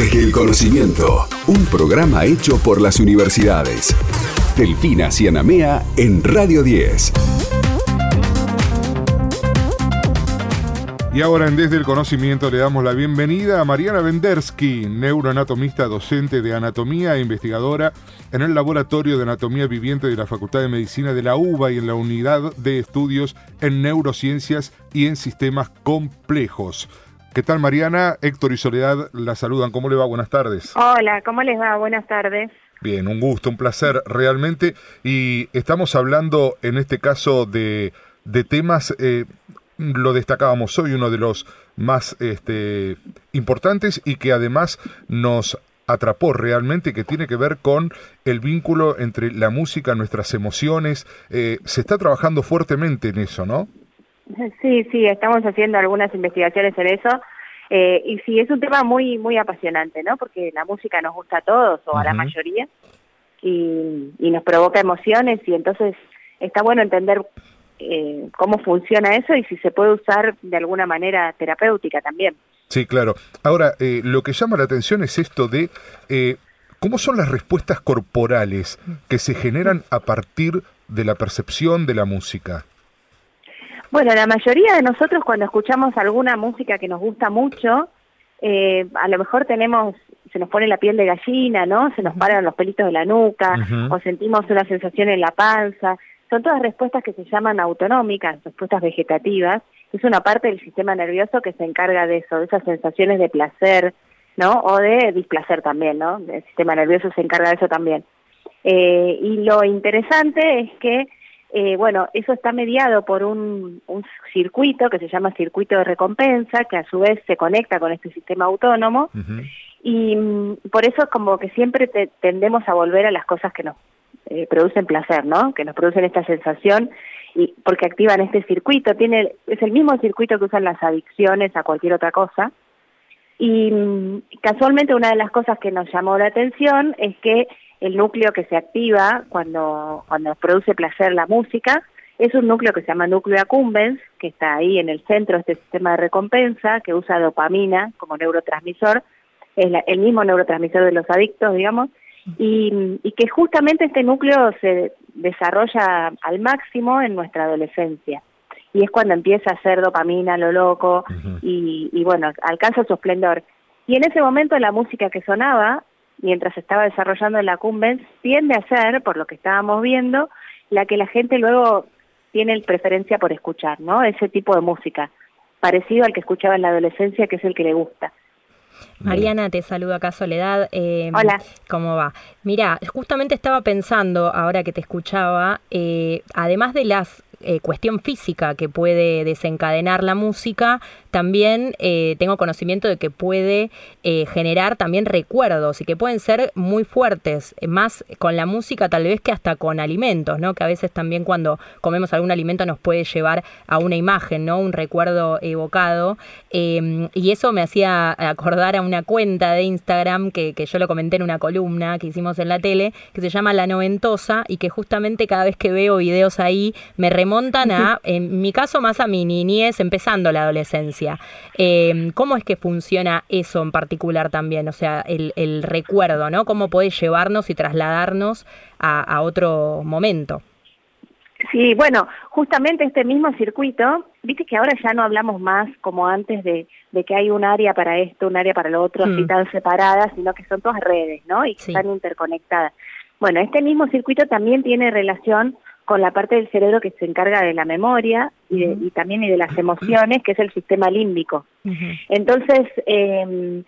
Desde el conocimiento, un programa hecho por las universidades. Delfina Cianamea en Radio 10. Y ahora en Desde el Conocimiento le damos la bienvenida a Mariana Vendersky, neuroanatomista, docente de anatomía e investigadora en el Laboratorio de Anatomía Viviente de la Facultad de Medicina de la UBA y en la Unidad de Estudios en Neurociencias y en Sistemas Complejos. ¿Qué tal Mariana? Héctor y Soledad la saludan. ¿Cómo le va? Buenas tardes. Hola, ¿cómo les va? Buenas tardes. Bien, un gusto, un placer realmente. Y estamos hablando en este caso de, de temas, eh, lo destacábamos hoy, uno de los más este, importantes y que además nos atrapó realmente, que tiene que ver con el vínculo entre la música, nuestras emociones. Eh, se está trabajando fuertemente en eso, ¿no? Sí, sí, estamos haciendo algunas investigaciones en eso. Eh, y sí, es un tema muy muy apasionante, ¿no? Porque la música nos gusta a todos o a la mayoría y, y, nos provoca emociones y entonces está bueno entender eh, cómo funciona eso y si se puede usar de alguna manera terapéutica también. Sí, claro. Ahora, eh, lo que llama la atención es esto de eh, cómo son las respuestas corporales que se generan a partir de la percepción de la música. Bueno, la mayoría de nosotros cuando escuchamos alguna música que nos gusta mucho, eh, a lo mejor tenemos, se nos pone la piel de gallina, ¿no? Se nos paran los pelitos de la nuca, o sentimos una sensación en la panza. Son todas respuestas que se llaman autonómicas, respuestas vegetativas. Es una parte del sistema nervioso que se encarga de eso, de esas sensaciones de placer, ¿no? O de displacer también, ¿no? El sistema nervioso se encarga de eso también. Eh, y lo interesante es que eh, bueno, eso está mediado por un, circuito que se llama circuito de recompensa, que a su vez se conecta con este sistema autónomo, y mm, por eso es como que siempre tendemos a volver a las cosas que nos eh, producen placer, ¿no? Que nos producen esta sensación, y porque activan este circuito, tiene es el mismo circuito que usan las adicciones a cualquier otra cosa, y mm, casualmente una de las cosas que nos llamó la atención es que el núcleo que se activa cuando, cuando produce placer la música, es un núcleo que se llama núcleo accumbens, que está ahí en el centro de este sistema de recompensa, que usa dopamina como neurotransmisor, es el mismo neurotransmisor de los adictos, digamos, y, y, que justamente este núcleo se desarrolla al máximo en nuestra adolescencia. Y es cuando empieza a hacer dopamina, lo loco, y, y bueno, alcanza su esplendor. Y en ese momento la música que sonaba mientras estaba desarrollando la Cumbens, tiende a ser, por lo que estábamos viendo, la que la gente luego tiene preferencia por escuchar, ¿no? Ese tipo de música, parecido al que escuchaba en la adolescencia, que es el que le gusta. Mariana, te saludo acá Soledad. Eh, Hola. ¿Cómo va? Mira, justamente estaba pensando, ahora que te escuchaba, eh, además de las eh, cuestión física que puede desencadenar la música, también eh, tengo conocimiento de que puede eh, generar también recuerdos y que pueden ser muy fuertes, más con la música tal vez que hasta con alimentos, ¿no? Que a veces también cuando comemos algún alimento nos puede llevar a una imagen, ¿no? Un recuerdo evocado. Em, y eso me hacía acordar a una cuenta de Instagram que, que yo lo comenté en una columna que hicimos en la tele, que se llama La Noventosa y que justamente cada vez que veo videos ahí me remontan a, en mi caso más a mi niñez, empezando la adolescencia. Eh, ¿Cómo es que funciona eso en particular también? O sea, el, recuerdo, ¿no? ¿Cómo puede llevarnos y trasladarnos a, otro momento? Sí, bueno, justamente este mismo circuito, viste que ahora ya no hablamos más como antes de, que hay un área para esto, un área para lo otro, así mm. tan separadas, sino que son todas redes, ¿no? Y están interconectadas. Bueno, este mismo circuito también tiene relación con la parte del cerebro que se encarga de la memoria y, también y de las emociones, que es el sistema límbico. Entonces, eh,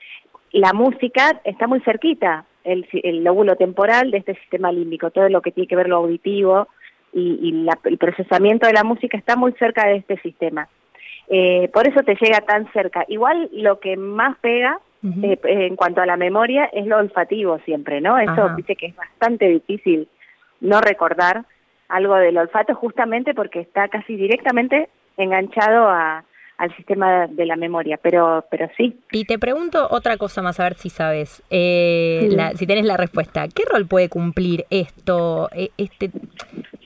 la música está muy cerquita, el, lóbulo temporal de este sistema límbico, todo lo que tiene que ver lo auditivo y, el procesamiento de la música está muy cerca de este sistema. Eh, por eso te llega tan cerca. Igual lo que más pega eh, en cuanto a la memoria es lo olfativo siempre, ¿no? Eso dice que es bastante difícil no recordar algo del olfato justamente porque está casi directamente enganchado a, al sistema de la memoria, pero, pero sí. Y te pregunto otra cosa más, a ver si sabes, eh, si tienes la respuesta. ¿Qué rol puede cumplir esto, e, este,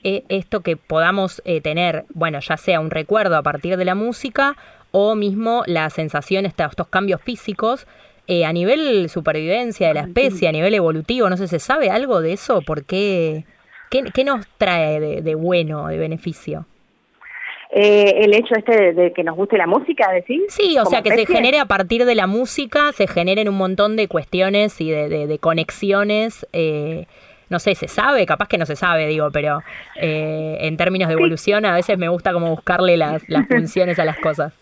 e, esto que podamos eh, tener, bueno, ya sea un recuerdo a partir de la música o mismo la sensación, estos cambios físicos eh, a nivel supervivencia de la especie, a nivel evolutivo, no sé, ¿se sabe algo de eso? ¿Por qué? ¿Qué, nos trae de, bueno, de beneficio? Eh, el hecho este de, que nos guste la música, decir. Sí, o sea, que se genere a partir de la música, se generen un montón de cuestiones y de, conexiones. Eh, no sé, se sabe, capaz que no se sabe, digo, pero eh, en términos de evolución a veces me gusta como buscarle las, funciones a las cosas.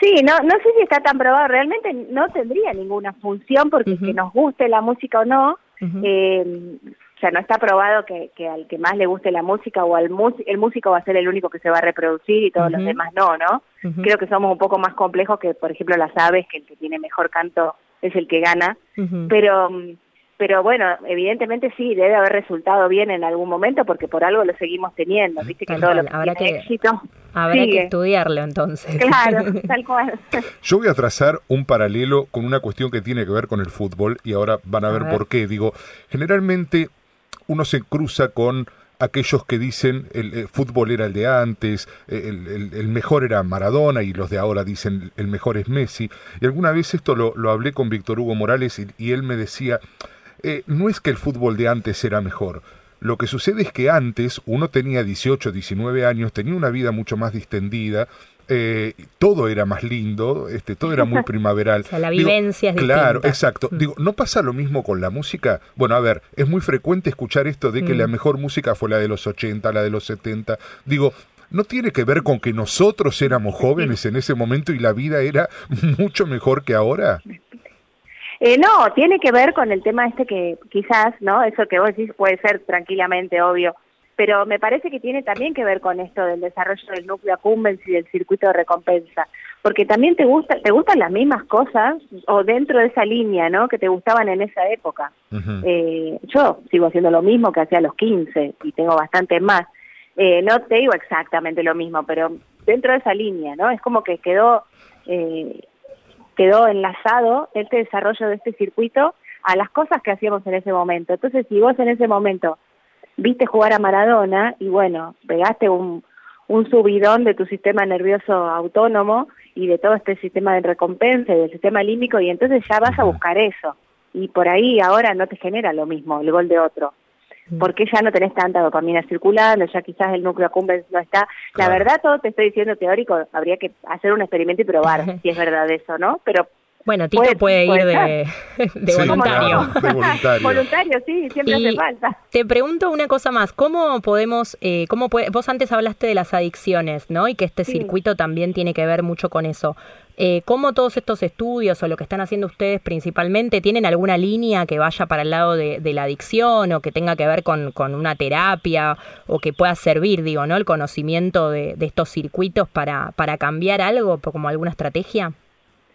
Sí, no, no sé si está tan probado, realmente no tendría ninguna función porque que nos guste la música o no, eh, o sea, no está probado que, que, al que más le guste la música o al el músico va a ser el único que se va a reproducir y todos los demás no, ¿no? Creo que somos un poco más complejos que, por ejemplo, las aves, que el que tiene mejor canto es el que gana, pero pero bueno, evidentemente sí, debe haber resultado bien en algún momento porque por algo lo seguimos teniendo, viste que todo lo que habrá que, éxito Habrá que estudiarlo entonces. Claro, tal cual. Yo voy a trazar un paralelo con una cuestión que tiene que ver con el fútbol y ahora van a ver, por qué. Digo, generalmente uno se cruza con aquellos que dicen el, fútbol era el de antes, el, mejor era Maradona y los de ahora dicen el mejor es Messi. Y alguna vez esto lo, lo hablé con Víctor Hugo Morales y él me decía, eh, no es que el fútbol de antes era mejor. Lo que sucede es que antes uno tenía 18, 19 años, tenía una vida mucho más distendida, eh, todo era más lindo, este, todo era muy primaveral. o la vivencia es Claro, exacto. Mm. Digo, ¿no pasa lo mismo con la música? Bueno, a ver, es muy frecuente escuchar esto de que la mm. mejor música fue la de los 80, la de los 70. Digo, ¿no tiene que ver con que nosotros éramos jóvenes en ese momento y la vida era mucho mejor que ahora? Eh, no, tiene que ver con el tema este que quizás, ¿no? Eso que vos decís puede ser tranquilamente obvio, pero me parece que tiene también que ver con esto del desarrollo del núcleo accumbens y del circuito de recompensa, porque también te gusta, te gustan las mismas cosas o dentro de esa línea, ¿no? Que te gustaban en esa época. eh, yo sigo haciendo lo mismo que hacía a los 15 y tengo bastante más. Eh, no te digo exactamente lo mismo, pero dentro de esa línea, ¿no? Es como que quedó eh, quedó enlazado este desarrollo de este circuito a las cosas que hacíamos en ese momento. Entonces, si vos en ese momento viste jugar a Maradona y bueno, pegaste un, un subidón de tu sistema nervioso autónomo y de todo este sistema de recompensa y del sistema límbico y entonces ya vas a buscar eso. Y por ahí ahora no te genera lo mismo el gol de otro. Mm. porque ya no tenés tanta dopamina circulando, ya quizás el núcleo accumbens no está. La verdad, todo te estoy diciendo teórico, habría que hacer un experimento y probar si es verdad eso, ¿no? Pero bueno, Tito puede, ir de, voluntario. voluntario. sí, siempre hace falta. Te pregunto una cosa más, ¿cómo podemos, eh, cómo puede, vos antes hablaste de las adicciones, ¿no? Y que este circuito también tiene que ver mucho con eso. Eh, ¿Cómo todos estos estudios o lo que están haciendo ustedes principalmente tienen alguna línea que vaya para el lado de, la adicción o que tenga que ver con, una terapia o que pueda servir, digo, ¿no? El conocimiento de, de estos circuitos para, para cambiar algo, como alguna estrategia.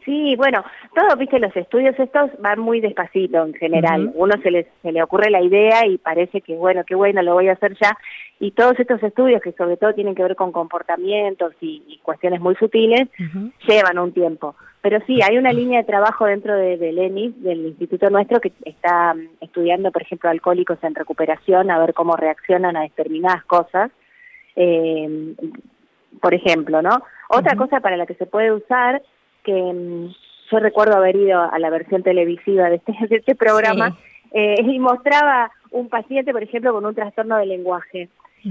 Sí, bueno, todos, viste, los estudios estos van muy despacito en general. Uno se le, se le ocurre la idea y parece que, bueno, qué bueno, lo voy a hacer ya. Y todos estos estudios, que sobre todo tienen que ver con comportamientos y, cuestiones muy sutiles, llevan un tiempo. Pero sí, hay una línea de trabajo dentro de, del ENIS, del instituto nuestro, que está mm, estudiando, por ejemplo, alcohólicos en recuperación, a ver cómo reaccionan a determinadas cosas. Eh, por ejemplo, ¿no? Otra cosa para la que se puede usar que mm, yo recuerdo haber ido a la versión televisiva de este, este programa eh, y mostraba un paciente, por ejemplo, con un trastorno de lenguaje,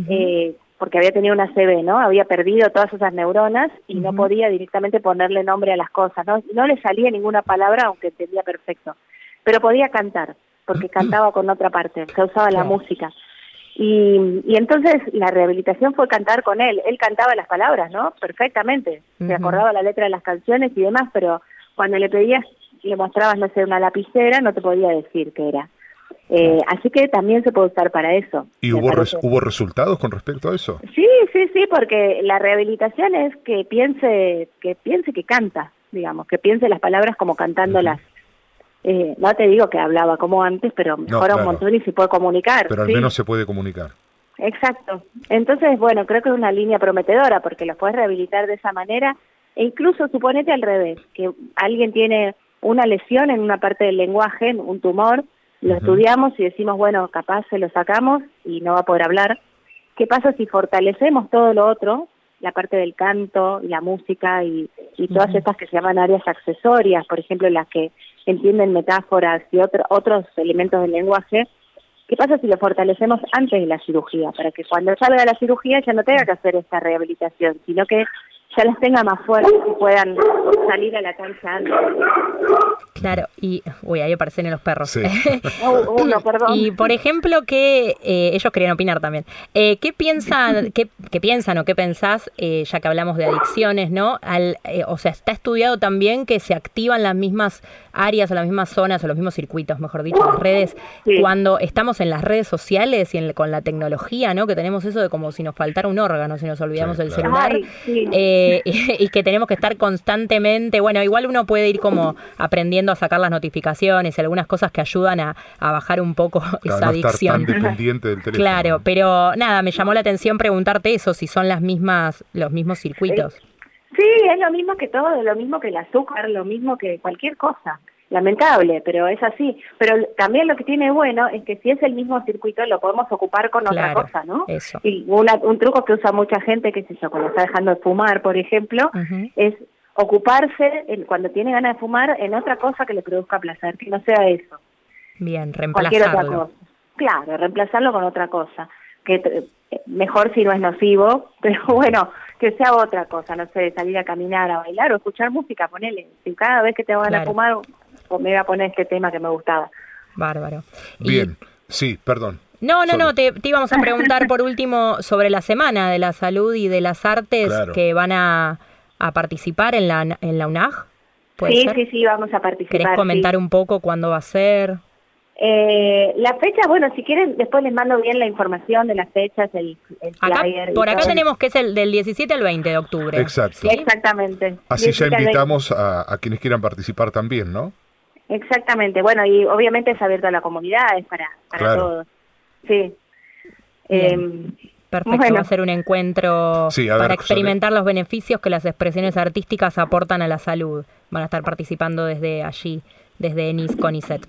eh, porque había tenido una CB, ¿no? Había perdido todas esas neuronas y no podía directamente ponerle nombre a las cosas, ¿no? No le salía ninguna palabra, aunque entendía perfecto, pero podía cantar, porque cantaba con otra parte, se usaba la música. Y, y, entonces la rehabilitación fue cantar con él. Él cantaba las palabras, ¿no? Perfectamente. Se acordaba la letra de las canciones y demás, pero cuando le pedías, le mostrabas, no sé, una lapicera, no te podía decir qué era. Eh, así que también se puede usar para eso. ¿Y hubo, hubo resultados con respecto a eso? Sí, sí, sí, porque la rehabilitación es que piense que piense que canta, digamos, que piense las palabras como cantándolas. Eh, no te digo que hablaba como antes, pero mejora un montón y se puede comunicar. Pero al menos se puede comunicar. Exacto. Entonces, bueno, creo que es una línea prometedora porque los puedes rehabilitar de esa manera e incluso suponete al revés, que alguien tiene una lesión en una parte del lenguaje, un tumor, lo estudiamos y decimos, bueno, capaz se lo sacamos y no va a poder hablar. ¿Qué pasa si fortalecemos todo lo otro la parte del canto y la música y, y todas estas que se llaman áreas accesorias, por ejemplo, las que entienden metáforas y otro, otros elementos del lenguaje, ¿Qué pasa si lo fortalecemos antes de la cirugía? Para que cuando salga la cirugía ya no tenga que hacer esta rehabilitación, sino que ya las tenga más fuertes y puedan salir a la cancha antes. Claro, y uy, ahí aparecen los perros. Sí. Oh, uno, perdón. Y por ejemplo, que eh, ellos querían opinar también. Eh, ¿Qué piensan, qué, qué piensan o qué pensás, eh, ya que hablamos de adicciones, no? Al, eh, o sea, está estudiado también que se activan las mismas áreas o las mismas zonas o los mismos circuitos, mejor dicho, las redes, Sí. cuando estamos en las redes sociales y en- con la tecnología, ¿no? Que tenemos eso de como si nos faltara un órgano, si nos olvidamos Sí, del claro. celular. Ay, sí. Eh, y, y que tenemos que estar constantemente, bueno, igual uno puede ir como aprendiendo a sacar las notificaciones y algunas cosas que ayudan a, a bajar un poco Claro, esa no estar adicción. tan dependiente del teléfono. Claro, pero nada, me llamó la atención preguntarte eso, si son las mismas, los mismos circuitos. Sí, es lo mismo que todo, lo mismo que el azúcar, lo mismo que cualquier cosa. Lamentable, pero es así. Pero también lo que tiene bueno es que si es el mismo circuito lo podemos ocupar con Claro, otra cosa, ¿no? eso. Y una- un truco que usa mucha gente, que es eso, cuando está dejando de fumar, por ejemplo, es ocuparse en- cuando tiene ganas de fumar en otra cosa que le produzca placer, que no sea eso, Bien, cualquier otra reemplazarlo. cosa. Claro, reemplazarlo con otra cosa, que eh, mejor si no es nocivo, pero bueno, que sea otra cosa, no sé, salir a caminar, a bailar o escuchar música, ponele. Si cada vez que te van a Claro. fumar, me voy a poner este tema que me gustaba. Bárbaro. Y- Bien, sí, perdón. No, no, Solo. no, te, te íbamos a preguntar por último sobre la Semana de la Salud y de las Artes Claro. que van a, a participar en la, en la UNAG. ¿Puede Sí, ser? sí, sí, vamos a participar. ¿Querés sí. comentar un poco cuándo va a ser? Eh, la fecha, bueno, si quieren, después les mando bien la información de las fechas, el, el Acá, flyer. por acá todo. tenemos que es el del 17 al 20 de octubre. Exacto. ¿sí? Exactamente. Así ya 17 al 20. invitamos a, a quienes quieran participar también, ¿no? Exactamente, bueno, y obviamente es abierto a la comunidad, es para, para Claro. todos. Sí. Eh, Perfecto, Bueno. va a ser un encuentro Sí, ver, para experimentar los beneficios que las expresiones artísticas aportan a la salud. Van a estar participando desde allí, desde ENIS CONICET. sí,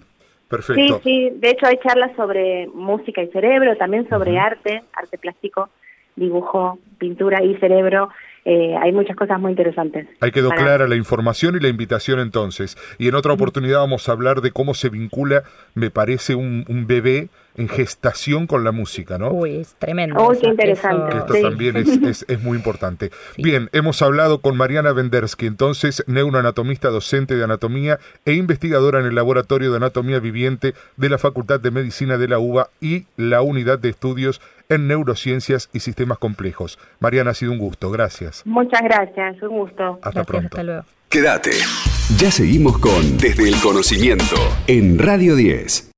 Perfecto. sí, de hecho hay charlas sobre música y cerebro, también sobre arte, arte plástico, dibujo, pintura y cerebro. Eh, hay muchas cosas muy interesantes. Ahí quedó Para- clara la información y la invitación entonces. Y en otra oportunidad vamos a hablar de cómo se vincula, me parece, un, un bebé en gestación con la música, ¿no? Uy, es tremendo. Uy, eso- qué interesante. que esto Sí. también es, es- es muy importante. Sí. Bien, hemos hablado con Mariana Vendersky, entonces neuroanatomista, docente de anatomía e investigadora en el Laboratorio de Anatomía Viviente de la Facultad de Medicina de la UBA y la Unidad de Estudios en Neurociencias y Sistemas Complejos. Mariana, ha sido un gusto, gracias. Muchas gracias, un gusto. Hasta Gracias, pronto. hasta luego. Quédate. Ya seguimos con Desde el Conocimiento en Radio 10.